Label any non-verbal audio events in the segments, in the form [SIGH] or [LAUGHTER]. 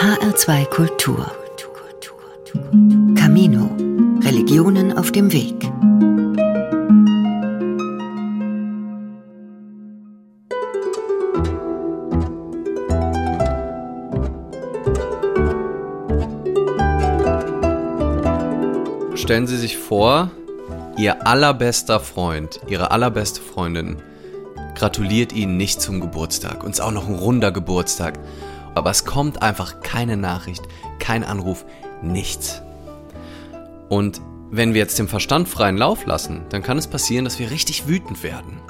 HR2 Kultur. Camino. Religionen auf dem Weg. Stellen Sie sich vor, Ihr allerbester Freund, Ihre allerbeste Freundin gratuliert Ihnen nicht zum Geburtstag. Und es ist auch noch ein runder Geburtstag. Aber es kommt einfach keine Nachricht, kein Anruf, nichts. Und wenn wir jetzt dem Verstand freien Lauf lassen, dann kann es passieren, dass wir richtig wütend werden.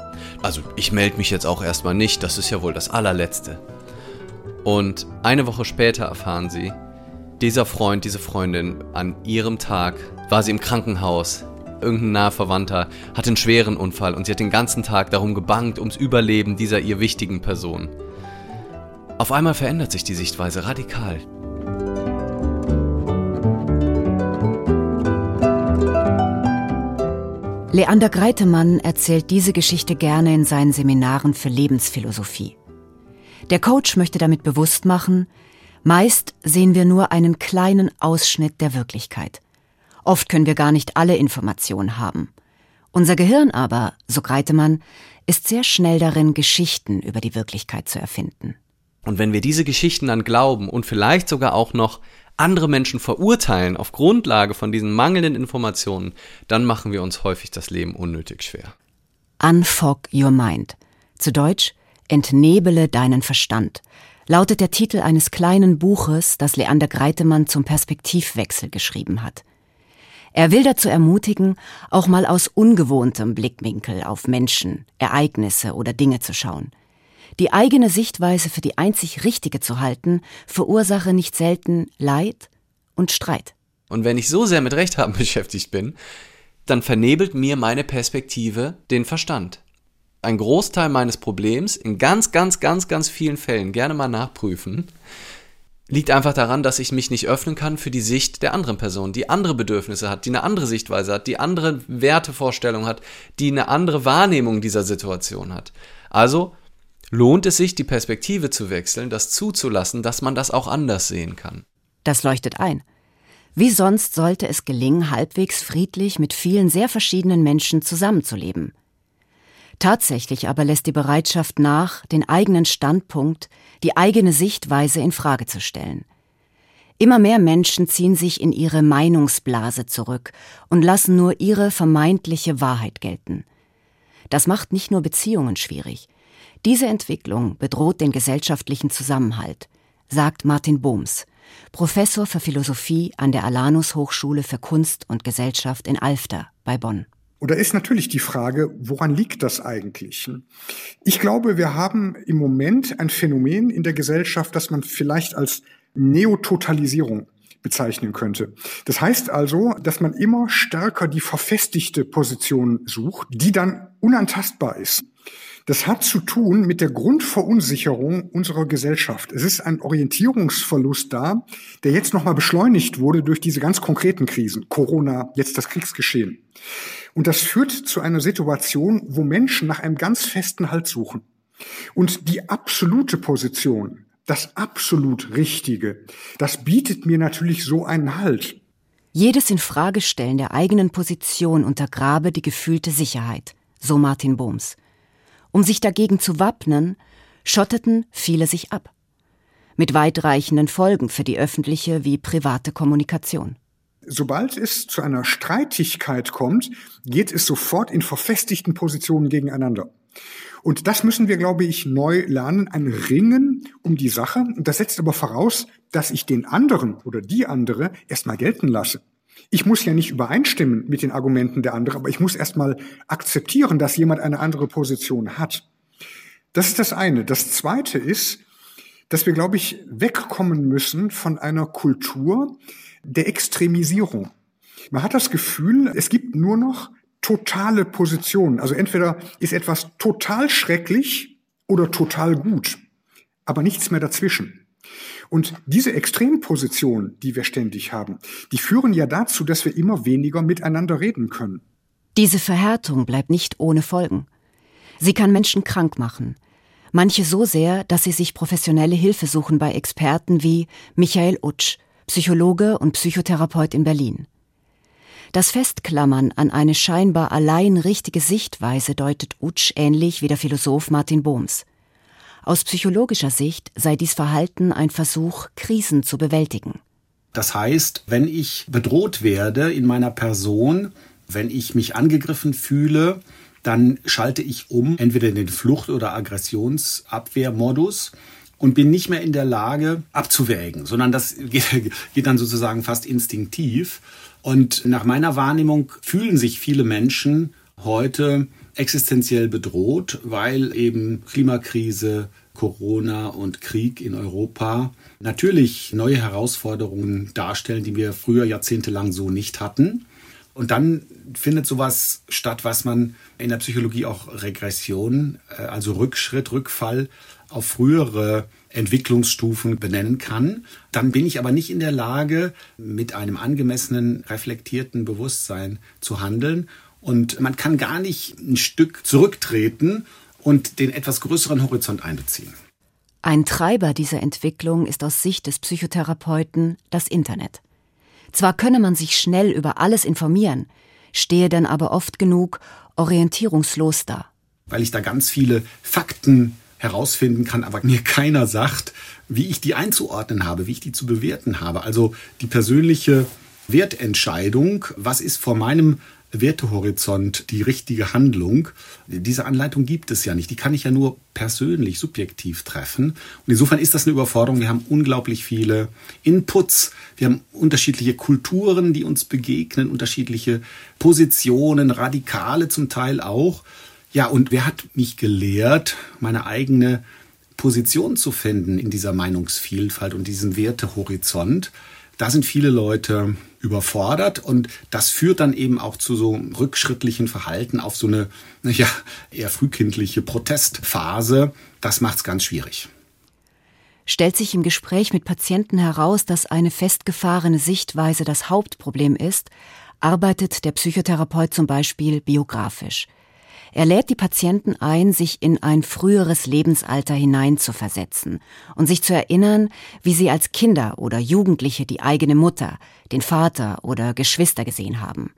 Also ich melde mich jetzt auch erstmal nicht, das ist ja wohl das allerletzte. Und eine Woche später erfahren sie, dieser Freund, diese Freundin, an ihrem Tag war sie im Krankenhaus. Irgendein naher Verwandter hatte einen schweren Unfall und sie hat den ganzen Tag darum gebangt, ums Überleben dieser ihr wichtigen Person. Auf einmal verändert sich die Sichtweise radikal. Leander Greitemann erzählt diese Geschichte gerne in seinen Seminaren für Lebensphilosophie. Der Coach möchte damit bewusst machen, meist sehen wir nur einen kleinen Ausschnitt der Wirklichkeit. Oft können wir gar nicht alle Informationen haben. Unser Gehirn aber, so Greitemann, ist sehr schnell darin, Geschichten über die Wirklichkeit zu erfinden. Und wenn wir diese Geschichten dann glauben und vielleicht sogar auch noch andere Menschen verurteilen auf Grundlage von diesen mangelnden Informationen, dann machen wir uns häufig das Leben unnötig schwer. Unfog Your Mind. Zu Deutsch Entnebele deinen Verstand lautet der Titel eines kleinen Buches, das Leander Greitemann zum Perspektivwechsel geschrieben hat. Er will dazu ermutigen, auch mal aus ungewohntem Blickwinkel auf Menschen, Ereignisse oder Dinge zu schauen. Die eigene Sichtweise für die einzig richtige zu halten, verursache nicht selten Leid und Streit. Und wenn ich so sehr mit Rechthaben [LAUGHS] beschäftigt bin, dann vernebelt mir meine Perspektive den Verstand. Ein Großteil meines Problems, in ganz, ganz, ganz, ganz vielen Fällen, gerne mal nachprüfen, liegt einfach daran, dass ich mich nicht öffnen kann für die Sicht der anderen Person, die andere Bedürfnisse hat, die eine andere Sichtweise hat, die andere Wertevorstellung hat, die eine andere Wahrnehmung dieser Situation hat. Also lohnt es sich, die Perspektive zu wechseln, das zuzulassen, dass man das auch anders sehen kann. Das leuchtet ein. Wie sonst sollte es gelingen, halbwegs friedlich mit vielen sehr verschiedenen Menschen zusammenzuleben. Tatsächlich aber lässt die Bereitschaft nach, den eigenen Standpunkt, die eigene Sichtweise in Frage zu stellen. Immer mehr Menschen ziehen sich in ihre Meinungsblase zurück und lassen nur ihre vermeintliche Wahrheit gelten. Das macht nicht nur Beziehungen schwierig, diese Entwicklung bedroht den gesellschaftlichen Zusammenhalt, sagt Martin Bohms, Professor für Philosophie an der Alanus Hochschule für Kunst und Gesellschaft in Alfter bei Bonn. Und da ist natürlich die Frage, woran liegt das eigentlich? Ich glaube, wir haben im Moment ein Phänomen in der Gesellschaft, das man vielleicht als Neototalisierung bezeichnen könnte. Das heißt also, dass man immer stärker die verfestigte Position sucht, die dann unantastbar ist. Das hat zu tun mit der Grundverunsicherung unserer Gesellschaft. Es ist ein Orientierungsverlust da, der jetzt nochmal beschleunigt wurde durch diese ganz konkreten Krisen. Corona, jetzt das Kriegsgeschehen. Und das führt zu einer Situation, wo Menschen nach einem ganz festen Halt suchen. Und die absolute Position, das absolut Richtige, das bietet mir natürlich so einen Halt. Jedes Infragestellen der eigenen Position untergrabe die gefühlte Sicherheit, so Martin Bohms. Um sich dagegen zu wappnen, schotteten viele sich ab. Mit weitreichenden Folgen für die öffentliche wie private Kommunikation. Sobald es zu einer Streitigkeit kommt, geht es sofort in verfestigten Positionen gegeneinander. Und das müssen wir, glaube ich, neu lernen, ein Ringen um die Sache. Und das setzt aber voraus, dass ich den anderen oder die andere erstmal gelten lasse. Ich muss ja nicht übereinstimmen mit den Argumenten der anderen, aber ich muss erstmal akzeptieren, dass jemand eine andere Position hat. Das ist das eine. Das zweite ist, dass wir, glaube ich, wegkommen müssen von einer Kultur der Extremisierung. Man hat das Gefühl, es gibt nur noch totale Positionen. Also entweder ist etwas total schrecklich oder total gut, aber nichts mehr dazwischen. Und diese Extremposition, die wir ständig haben, die führen ja dazu, dass wir immer weniger miteinander reden können. Diese Verhärtung bleibt nicht ohne Folgen. Sie kann Menschen krank machen. Manche so sehr, dass sie sich professionelle Hilfe suchen bei Experten wie Michael Utsch, Psychologe und Psychotherapeut in Berlin. Das Festklammern an eine scheinbar allein richtige Sichtweise deutet Utsch ähnlich wie der Philosoph Martin Bohms. Aus psychologischer Sicht sei dies Verhalten ein Versuch, Krisen zu bewältigen. Das heißt, wenn ich bedroht werde in meiner Person, wenn ich mich angegriffen fühle, dann schalte ich um, entweder in den Flucht- oder Aggressionsabwehrmodus und bin nicht mehr in der Lage abzuwägen, sondern das [LAUGHS] geht, geht, dann sozusagen fast instinktiv. Und nach meiner Wahrnehmung fühlen sich viele Menschen heute existenziell bedroht, weil eben Klimakrise, Corona und Krieg in Europa natürlich neue Herausforderungen darstellen, die wir früher jahrzehntelang so nicht hatten. Und dann findet sowas statt, was man in der Psychologie auch Regression, äh, also Rückschritt, Rückfall auf frühere Entwicklungsstufen benennen kann. Dann bin ich aber nicht in der Lage, mit einem angemessenen, reflektierten Bewusstsein zu handeln. Und man kann gar nicht ein Stück zurücktreten und den etwas größeren Horizont einbeziehen. Ein Treiber dieser Entwicklung ist aus Sicht des Psychotherapeuten das Internet. Zwar könne man sich schnell über alles informieren, stehe dann aber oft genug orientierungslos da. Weil ich da ganz viele Fakten herausfinden kann, aber mir keiner sagt, wie ich die einzuordnen habe, wie ich die zu bewerten habe. Also die persönliche Wertentscheidung, was ist vor meinem Wertehorizont die richtige Handlung. Diese Anleitung gibt es ja nicht. Die kann ich ja nur persönlich, subjektiv treffen. Und insofern ist das eine Überforderung. Wir haben unglaublich viele Inputs. Wir haben unterschiedliche Kulturen, die uns begegnen, unterschiedliche Positionen, Radikale zum Teil auch. Ja, und wer hat mich gelehrt, meine eigene Position zu finden in dieser Meinungsvielfalt und diesem Wertehorizont? Da sind viele Leute überfordert und das führt dann eben auch zu so rückschrittlichen Verhalten auf so eine ja, eher frühkindliche Protestphase. Das macht es ganz schwierig. Stellt sich im Gespräch mit Patienten heraus, dass eine festgefahrene Sichtweise das Hauptproblem ist, arbeitet der Psychotherapeut zum Beispiel biografisch – er lädt die Patienten ein, sich in ein früheres Lebensalter hineinzuversetzen und sich zu erinnern, wie sie als Kinder oder Jugendliche die eigene Mutter, den Vater oder Geschwister gesehen haben.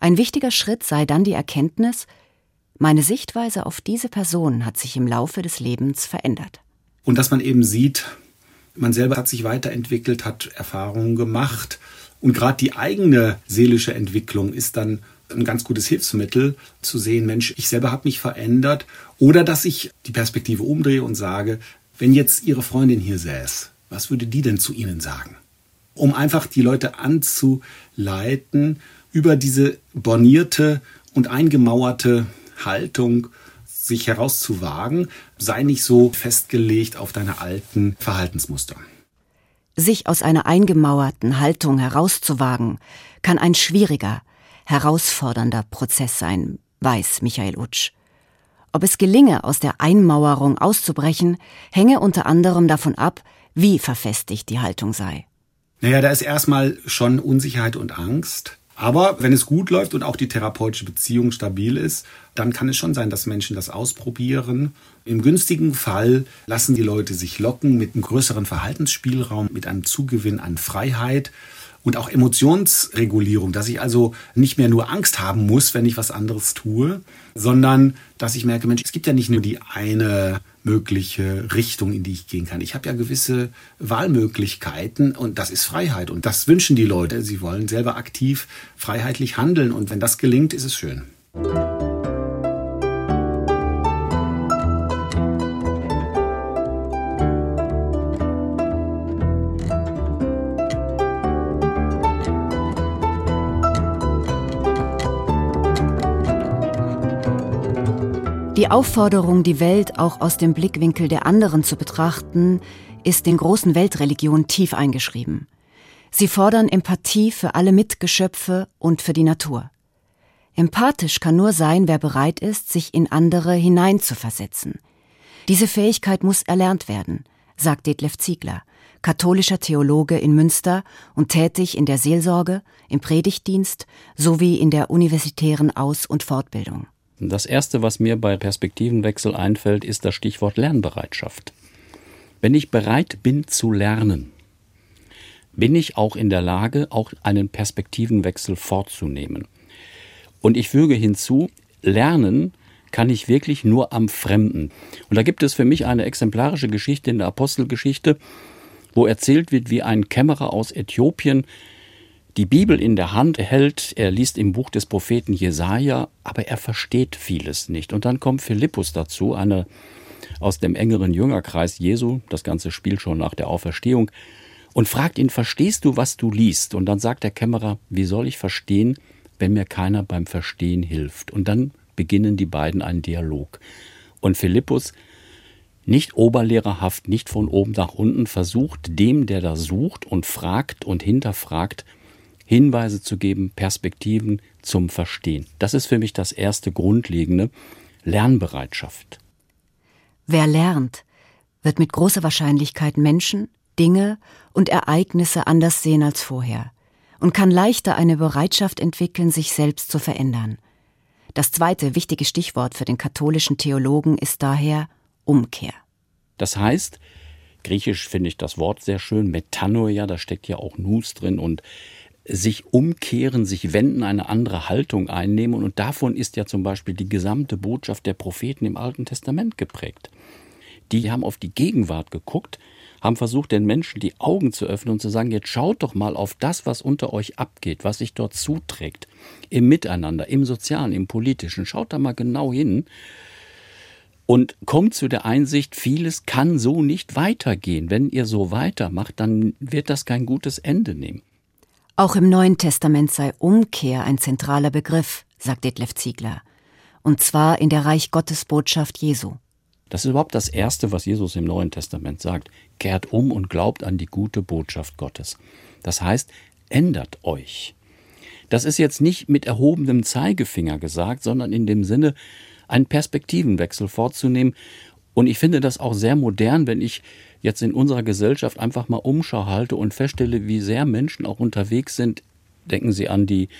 Ein wichtiger Schritt sei dann die Erkenntnis, meine Sichtweise auf diese Person hat sich im Laufe des Lebens verändert. Und dass man eben sieht, man selber hat sich weiterentwickelt, hat Erfahrungen gemacht und gerade die eigene seelische Entwicklung ist dann ein ganz gutes Hilfsmittel zu sehen, Mensch, ich selber habe mich verändert oder dass ich die Perspektive umdrehe und sage, wenn jetzt Ihre Freundin hier säß, was würde die denn zu Ihnen sagen? Um einfach die Leute anzuleiten, über diese bornierte und eingemauerte Haltung sich herauszuwagen, sei nicht so festgelegt auf deine alten Verhaltensmuster. Sich aus einer eingemauerten Haltung herauszuwagen, kann ein schwieriger, herausfordernder Prozess sein, weiß Michael Utsch. Ob es gelinge, aus der Einmauerung auszubrechen, hänge unter anderem davon ab, wie verfestigt die Haltung sei. Naja, da ist erstmal schon Unsicherheit und Angst. Aber wenn es gut läuft und auch die therapeutische Beziehung stabil ist, dann kann es schon sein, dass Menschen das ausprobieren. Im günstigen Fall lassen die Leute sich locken mit einem größeren Verhaltensspielraum, mit einem Zugewinn an Freiheit und auch Emotionsregulierung, dass ich also nicht mehr nur Angst haben muss, wenn ich was anderes tue, sondern dass ich merke, Mensch, es gibt ja nicht nur die eine mögliche Richtung, in die ich gehen kann. Ich habe ja gewisse Wahlmöglichkeiten und das ist Freiheit und das wünschen die Leute. Sie wollen selber aktiv freiheitlich handeln und wenn das gelingt, ist es schön. Aufforderung, die Welt auch aus dem Blickwinkel der anderen zu betrachten, ist den großen Weltreligionen tief eingeschrieben. Sie fordern Empathie für alle Mitgeschöpfe und für die Natur. Empathisch kann nur sein, wer bereit ist, sich in andere hineinzuversetzen. Diese Fähigkeit muss erlernt werden, sagt Detlef Ziegler, katholischer Theologe in Münster und tätig in der Seelsorge, im Predigtdienst sowie in der universitären Aus- und Fortbildung. Das Erste, was mir bei Perspektivenwechsel einfällt, ist das Stichwort Lernbereitschaft. Wenn ich bereit bin zu lernen, bin ich auch in der Lage, auch einen Perspektivenwechsel vorzunehmen. Und ich füge hinzu, lernen kann ich wirklich nur am Fremden. Und da gibt es für mich eine exemplarische Geschichte in der Apostelgeschichte, wo erzählt wird, wie ein Kämmerer aus Äthiopien die Bibel in der Hand hält, er liest im Buch des Propheten Jesaja, aber er versteht vieles nicht. Und dann kommt Philippus dazu, einer aus dem engeren Jüngerkreis Jesu, das ganze spielt schon nach der Auferstehung, und fragt ihn, verstehst du, was du liest? Und dann sagt der Kämmerer, wie soll ich verstehen, wenn mir keiner beim Verstehen hilft? Und dann beginnen die beiden einen Dialog. Und Philippus nicht oberlehrerhaft, nicht von oben nach unten, versucht dem, der da sucht und fragt und hinterfragt, Hinweise zu geben, Perspektiven zum Verstehen. Das ist für mich das erste grundlegende Lernbereitschaft. Wer lernt, wird mit großer Wahrscheinlichkeit Menschen, Dinge und Ereignisse anders sehen als vorher und kann leichter eine Bereitschaft entwickeln, sich selbst zu verändern. Das zweite wichtige Stichwort für den katholischen Theologen ist daher Umkehr. Das heißt, griechisch finde ich das Wort sehr schön, Metanoia, da steckt ja auch Nus drin und sich umkehren, sich wenden, eine andere Haltung einnehmen. Und davon ist ja zum Beispiel die gesamte Botschaft der Propheten im Alten Testament geprägt. Die haben auf die Gegenwart geguckt, haben versucht, den Menschen die Augen zu öffnen und zu sagen, jetzt schaut doch mal auf das, was unter euch abgeht, was sich dort zuträgt, im Miteinander, im sozialen, im politischen. Schaut da mal genau hin und kommt zu der Einsicht, vieles kann so nicht weitergehen. Wenn ihr so weitermacht, dann wird das kein gutes Ende nehmen. Auch im Neuen Testament sei Umkehr ein zentraler Begriff, sagt Detlef Ziegler. Und zwar in der Reich Gottes Botschaft Jesu. Das ist überhaupt das Erste, was Jesus im Neuen Testament sagt. Kehrt um und glaubt an die gute Botschaft Gottes. Das heißt, ändert euch. Das ist jetzt nicht mit erhobenem Zeigefinger gesagt, sondern in dem Sinne, einen Perspektivenwechsel vorzunehmen. Und ich finde das auch sehr modern, wenn ich jetzt in unserer Gesellschaft einfach mal Umschau halte und feststelle, wie sehr Menschen auch unterwegs sind. Denken Sie an die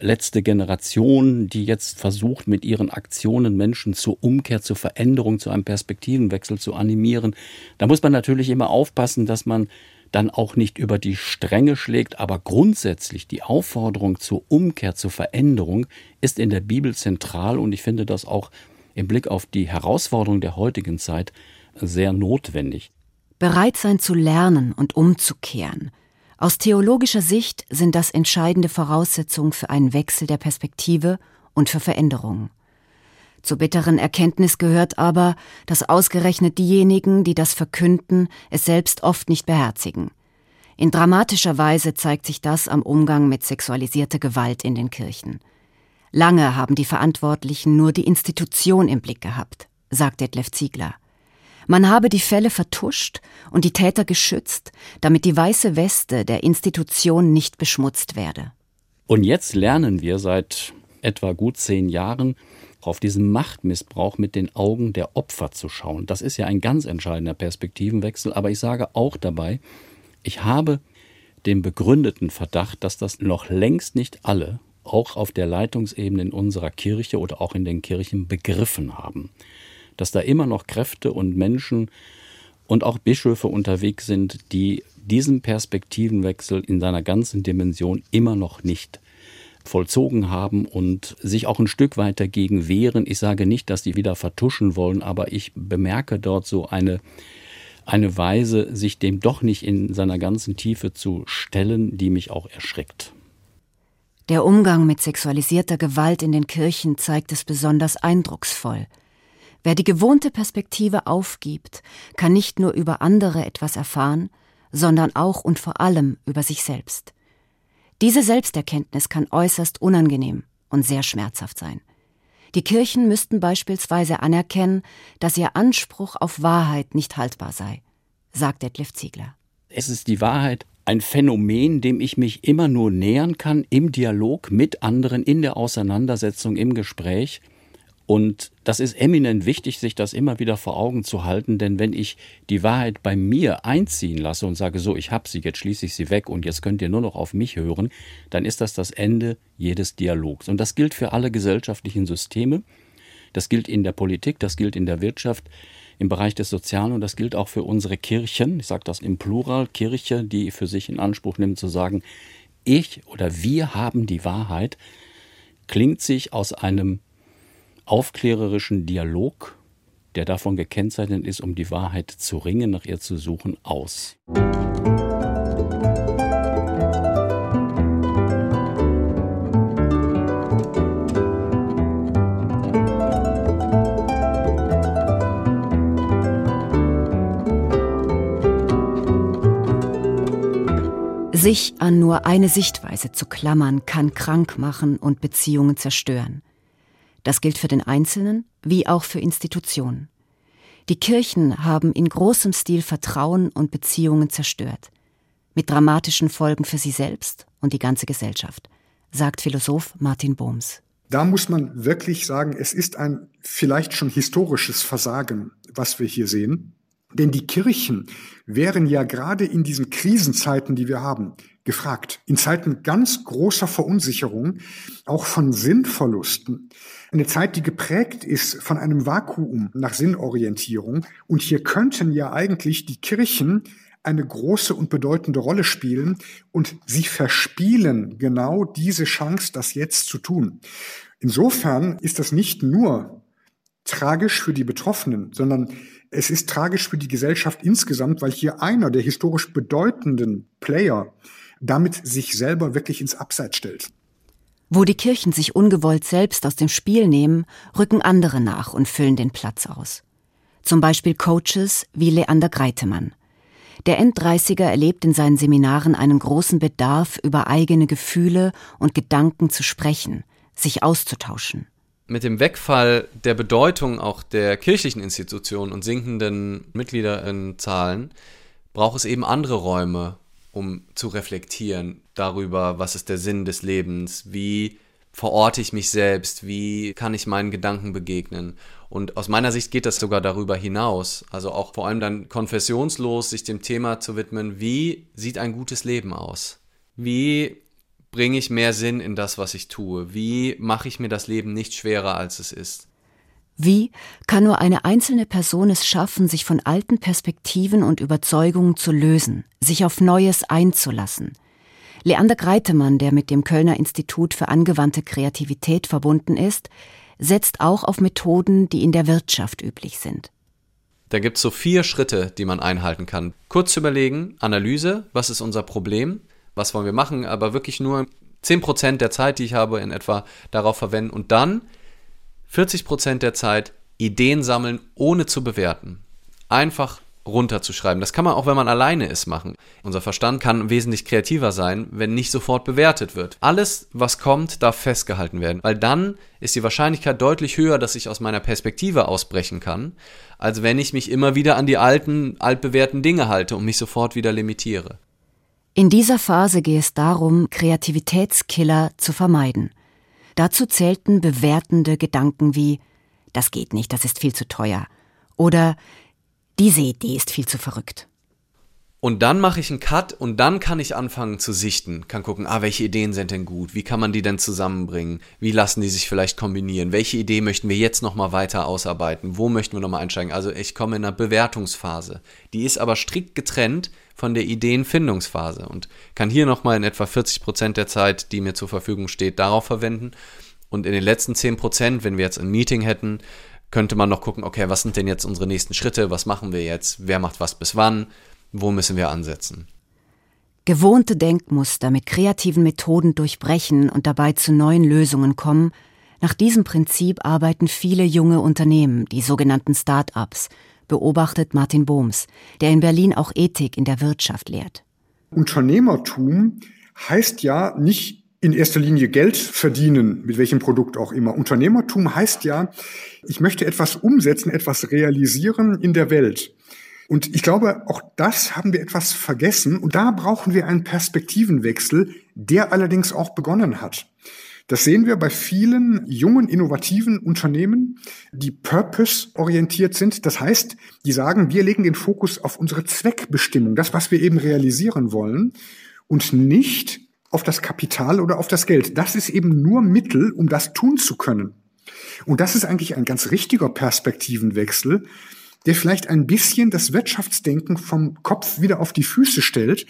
letzte Generation, die jetzt versucht, mit ihren Aktionen Menschen zur Umkehr, zur Veränderung, zu einem Perspektivenwechsel zu animieren. Da muss man natürlich immer aufpassen, dass man dann auch nicht über die Stränge schlägt, aber grundsätzlich die Aufforderung zur Umkehr, zur Veränderung ist in der Bibel zentral und ich finde das auch im Blick auf die Herausforderung der heutigen Zeit sehr notwendig. Bereit sein zu lernen und umzukehren. Aus theologischer Sicht sind das entscheidende Voraussetzungen für einen Wechsel der Perspektive und für Veränderungen. Zur bitteren Erkenntnis gehört aber, dass ausgerechnet diejenigen, die das verkünden, es selbst oft nicht beherzigen. In dramatischer Weise zeigt sich das am Umgang mit sexualisierter Gewalt in den Kirchen. Lange haben die Verantwortlichen nur die Institution im Blick gehabt, sagt Detlef Ziegler. Man habe die Fälle vertuscht und die Täter geschützt, damit die weiße Weste der Institution nicht beschmutzt werde. Und jetzt lernen wir seit etwa gut zehn Jahren, auf diesen Machtmissbrauch mit den Augen der Opfer zu schauen. Das ist ja ein ganz entscheidender Perspektivenwechsel, aber ich sage auch dabei, ich habe den begründeten Verdacht, dass das noch längst nicht alle, auch auf der Leitungsebene in unserer Kirche oder auch in den Kirchen begriffen haben. Dass da immer noch Kräfte und Menschen und auch Bischöfe unterwegs sind, die diesen Perspektivenwechsel in seiner ganzen Dimension immer noch nicht vollzogen haben und sich auch ein Stück weit dagegen wehren. Ich sage nicht, dass die wieder vertuschen wollen, aber ich bemerke dort so eine, eine Weise, sich dem doch nicht in seiner ganzen Tiefe zu stellen, die mich auch erschreckt. Der Umgang mit sexualisierter Gewalt in den Kirchen zeigt es besonders eindrucksvoll. Wer die gewohnte Perspektive aufgibt, kann nicht nur über andere etwas erfahren, sondern auch und vor allem über sich selbst. Diese Selbsterkenntnis kann äußerst unangenehm und sehr schmerzhaft sein. Die Kirchen müssten beispielsweise anerkennen, dass ihr Anspruch auf Wahrheit nicht haltbar sei, sagt Detlef Ziegler. Es ist die Wahrheit ein Phänomen, dem ich mich immer nur nähern kann im Dialog mit anderen, in der Auseinandersetzung, im Gespräch. Und das ist eminent wichtig, sich das immer wieder vor Augen zu halten, denn wenn ich die Wahrheit bei mir einziehen lasse und sage, so, ich habe sie, jetzt schließe ich sie weg und jetzt könnt ihr nur noch auf mich hören, dann ist das das Ende jedes Dialogs. Und das gilt für alle gesellschaftlichen Systeme. Das gilt in der Politik, das gilt in der Wirtschaft, im Bereich des Sozialen und das gilt auch für unsere Kirchen. Ich sage das im Plural, Kirche, die für sich in Anspruch nimmt zu sagen, ich oder wir haben die Wahrheit, klingt sich aus einem aufklärerischen Dialog, der davon gekennzeichnet ist, um die Wahrheit zu ringen, nach ihr zu suchen, aus. Sich an nur eine Sichtweise zu klammern, kann krank machen und Beziehungen zerstören. Das gilt für den Einzelnen wie auch für Institutionen. Die Kirchen haben in großem Stil Vertrauen und Beziehungen zerstört, mit dramatischen Folgen für sie selbst und die ganze Gesellschaft, sagt Philosoph Martin Bohms. Da muss man wirklich sagen, es ist ein vielleicht schon historisches Versagen, was wir hier sehen. Denn die Kirchen wären ja gerade in diesen Krisenzeiten, die wir haben, gefragt. In Zeiten ganz großer Verunsicherung, auch von Sinnverlusten. Eine Zeit, die geprägt ist von einem Vakuum nach Sinnorientierung. Und hier könnten ja eigentlich die Kirchen eine große und bedeutende Rolle spielen und sie verspielen genau diese Chance, das jetzt zu tun. Insofern ist das nicht nur tragisch für die Betroffenen, sondern es ist tragisch für die Gesellschaft insgesamt, weil hier einer der historisch bedeutenden Player damit sich selber wirklich ins Abseits stellt. Wo die Kirchen sich ungewollt selbst aus dem Spiel nehmen, rücken andere nach und füllen den Platz aus. Zum Beispiel Coaches wie Leander Greitemann. Der Enddreißiger erlebt in seinen Seminaren einen großen Bedarf, über eigene Gefühle und Gedanken zu sprechen, sich auszutauschen mit dem Wegfall der Bedeutung auch der kirchlichen Institutionen und sinkenden Mitgliederzahlen braucht es eben andere Räume, um zu reflektieren darüber, was ist der Sinn des Lebens, wie verorte ich mich selbst, wie kann ich meinen Gedanken begegnen. Und aus meiner Sicht geht das sogar darüber hinaus, also auch vor allem dann konfessionslos sich dem Thema zu widmen, wie sieht ein gutes Leben aus? Wie bringe ich mehr Sinn in das, was ich tue? Wie mache ich mir das Leben nicht schwerer, als es ist? Wie kann nur eine einzelne Person es schaffen, sich von alten Perspektiven und Überzeugungen zu lösen, sich auf Neues einzulassen? Leander Greitemann, der mit dem Kölner Institut für angewandte Kreativität verbunden ist, setzt auch auf Methoden, die in der Wirtschaft üblich sind. Da gibt es so vier Schritte, die man einhalten kann. Kurz überlegen, Analyse, was ist unser Problem? Was wollen wir machen, aber wirklich nur 10% der Zeit, die ich habe, in etwa darauf verwenden und dann 40% der Zeit Ideen sammeln, ohne zu bewerten. Einfach runterzuschreiben. Das kann man auch, wenn man alleine ist, machen. Unser Verstand kann wesentlich kreativer sein, wenn nicht sofort bewertet wird. Alles, was kommt, darf festgehalten werden, weil dann ist die Wahrscheinlichkeit deutlich höher, dass ich aus meiner Perspektive ausbrechen kann, als wenn ich mich immer wieder an die alten, altbewährten Dinge halte und mich sofort wieder limitiere. In dieser Phase gehe es darum, Kreativitätskiller zu vermeiden. Dazu zählten bewertende Gedanken wie das geht nicht, das ist viel zu teuer oder diese Idee ist viel zu verrückt. Und dann mache ich einen Cut und dann kann ich anfangen zu sichten, kann gucken, ah, welche Ideen sind denn gut, wie kann man die denn zusammenbringen, wie lassen die sich vielleicht kombinieren, welche Idee möchten wir jetzt nochmal weiter ausarbeiten, wo möchten wir nochmal einsteigen. Also ich komme in einer Bewertungsphase. Die ist aber strikt getrennt von der Ideenfindungsphase und kann hier nochmal in etwa 40 Prozent der Zeit, die mir zur Verfügung steht, darauf verwenden. Und in den letzten 10 Prozent, wenn wir jetzt ein Meeting hätten, könnte man noch gucken, okay, was sind denn jetzt unsere nächsten Schritte, was machen wir jetzt, wer macht was bis wann, wo müssen wir ansetzen. Gewohnte Denkmuster mit kreativen Methoden durchbrechen und dabei zu neuen Lösungen kommen, nach diesem Prinzip arbeiten viele junge Unternehmen, die sogenannten Start-ups, beobachtet Martin Bohms, der in Berlin auch Ethik in der Wirtschaft lehrt. Unternehmertum heißt ja nicht in erster Linie Geld verdienen, mit welchem Produkt auch immer. Unternehmertum heißt ja, ich möchte etwas umsetzen, etwas realisieren in der Welt. Und ich glaube, auch das haben wir etwas vergessen. Und da brauchen wir einen Perspektivenwechsel, der allerdings auch begonnen hat. Das sehen wir bei vielen jungen, innovativen Unternehmen, die purpose-orientiert sind. Das heißt, die sagen, wir legen den Fokus auf unsere Zweckbestimmung, das, was wir eben realisieren wollen, und nicht auf das Kapital oder auf das Geld. Das ist eben nur Mittel, um das tun zu können. Und das ist eigentlich ein ganz richtiger Perspektivenwechsel, der vielleicht ein bisschen das Wirtschaftsdenken vom Kopf wieder auf die Füße stellt.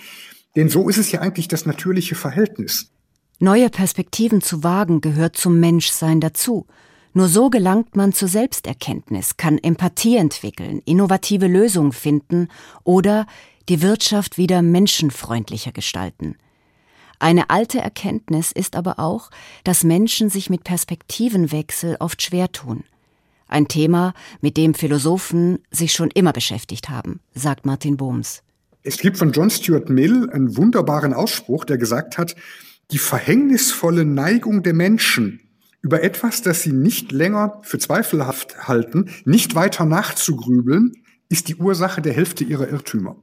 Denn so ist es ja eigentlich das natürliche Verhältnis. Neue Perspektiven zu wagen gehört zum Menschsein dazu. Nur so gelangt man zur Selbsterkenntnis, kann Empathie entwickeln, innovative Lösungen finden oder die Wirtschaft wieder menschenfreundlicher gestalten. Eine alte Erkenntnis ist aber auch, dass Menschen sich mit Perspektivenwechsel oft schwer tun. Ein Thema, mit dem Philosophen sich schon immer beschäftigt haben, sagt Martin Bohms. Es gibt von John Stuart Mill einen wunderbaren Ausspruch, der gesagt hat, die verhängnisvolle Neigung der Menschen, über etwas, das sie nicht länger für zweifelhaft halten, nicht weiter nachzugrübeln, ist die Ursache der Hälfte ihrer Irrtümer.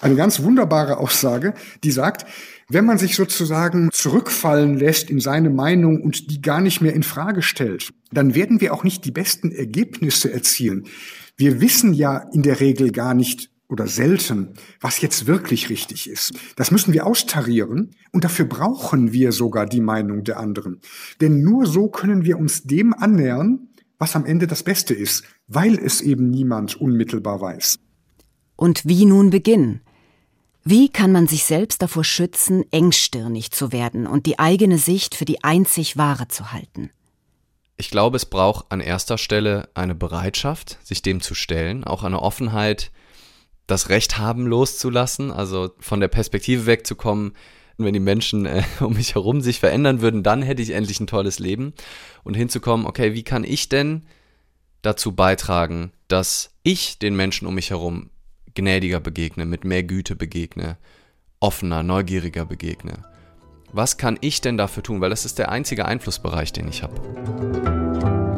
Eine ganz wunderbare Aussage, die sagt, wenn man sich sozusagen zurückfallen lässt in seine Meinung und die gar nicht mehr in Frage stellt, dann werden wir auch nicht die besten Ergebnisse erzielen. Wir wissen ja in der Regel gar nicht oder selten, was jetzt wirklich richtig ist. Das müssen wir austarieren und dafür brauchen wir sogar die Meinung der anderen. Denn nur so können wir uns dem annähern, was am Ende das Beste ist, weil es eben niemand unmittelbar weiß. Und wie nun beginnen? Wie kann man sich selbst davor schützen, engstirnig zu werden und die eigene Sicht für die einzig wahre zu halten? Ich glaube, es braucht an erster Stelle eine Bereitschaft, sich dem zu stellen, auch eine Offenheit, das Recht haben loszulassen, also von der Perspektive wegzukommen, wenn die Menschen äh, [LAUGHS] um mich herum sich verändern würden, dann hätte ich endlich ein tolles Leben und hinzukommen, okay, wie kann ich denn dazu beitragen, dass ich den Menschen um mich herum gnädiger begegne, mit mehr Güte begegne, offener, neugieriger begegne. Was kann ich denn dafür tun? Weil das ist der einzige Einflussbereich, den ich habe.